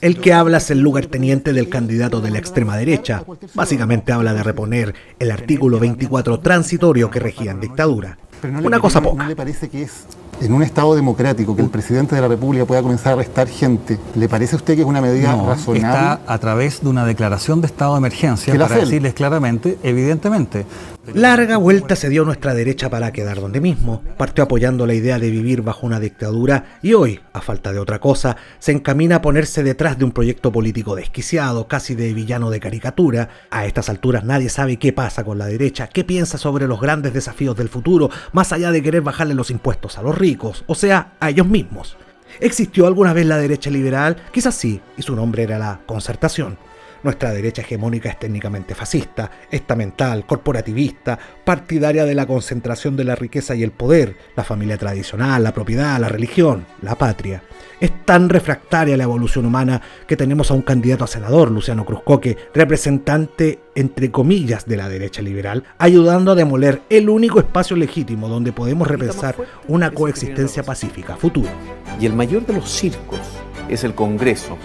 El que habla es el lugarteniente del candidato de la extrema derecha. Básicamente habla de reponer el artículo 24 transitorio que regía en dictadura. Una cosa poca. ¿No le parece que es en un Estado democrático que el presidente de la República pueda comenzar a arrestar gente? ¿Le parece a usted que es una medida No, razonable? está a través de una declaración de estado de emergencia ¿Que la para decirles claramente, evidentemente, Larga vuelta se dio nuestra derecha para quedar donde mismo. Partió apoyando la idea de vivir bajo una dictadura y hoy, a falta de otra cosa, se encamina a ponerse detrás de un proyecto político desquiciado, casi de villano de caricatura. A estas alturas nadie sabe qué pasa con la derecha, qué piensa sobre los grandes desafíos del futuro, más allá de querer bajarle los impuestos a los ricos, o sea, a ellos mismos. ¿Existió alguna vez la derecha liberal? Quizás sí, y su nombre era la concertación. Nuestra derecha hegemónica es técnicamente fascista, estamental, corporativista, partidaria de la concentración de la riqueza y el poder, la familia tradicional, la propiedad, la religión, la patria. Es tan refractaria a la evolución humana que tenemos a un candidato a senador, Luciano Cruzcoque, representante, entre comillas, de la derecha liberal, ayudando a demoler el único espacio legítimo donde podemos repensar una coexistencia pacífica futura. Y el mayor de los circos es el Congreso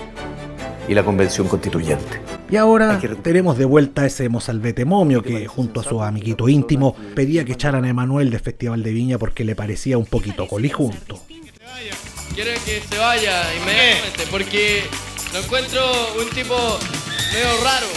y la Convención Constituyente. Y ahora tenemos de vuelta a ese mozalbete momio que, junto a su amiguito íntimo, pedía que echaran a Emanuel del Festival de Viña porque le parecía un poquito colijunto. Quiero que se vaya inmediatamente porque lo encuentro un tipo medio raro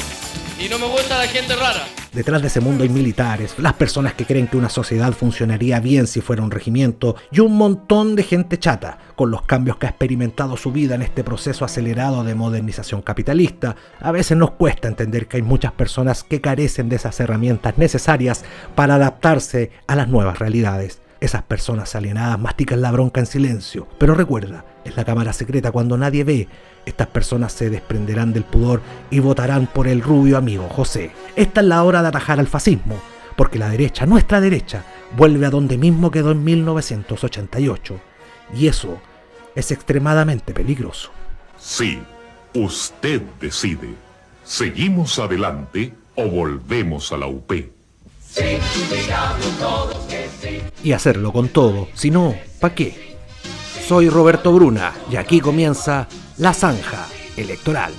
y no me gusta la gente rara. Detrás de ese mundo hay militares, las personas que creen que una sociedad funcionaría bien si fuera un regimiento, y un montón de gente chata, con los cambios que ha experimentado su vida en este proceso acelerado de modernización capitalista. A veces nos cuesta entender que hay muchas personas que carecen de esas herramientas necesarias para adaptarse a las nuevas realidades. Esas personas alienadas mastican la bronca en silencio, pero recuerda, es la cámara secreta cuando nadie ve. Estas personas se desprenderán del pudor y votarán por el rubio amigo José. Esta es la hora de atajar al fascismo, porque la derecha, nuestra derecha, vuelve a donde mismo quedó en 1988. Y eso es extremadamente peligroso. Sí, usted decide. ¿Seguimos adelante o volvemos a la UP? Y hacerlo con todo, si no, ¿pa' qué? Soy Roberto Bruna y aquí comienza La Zanja Electoral.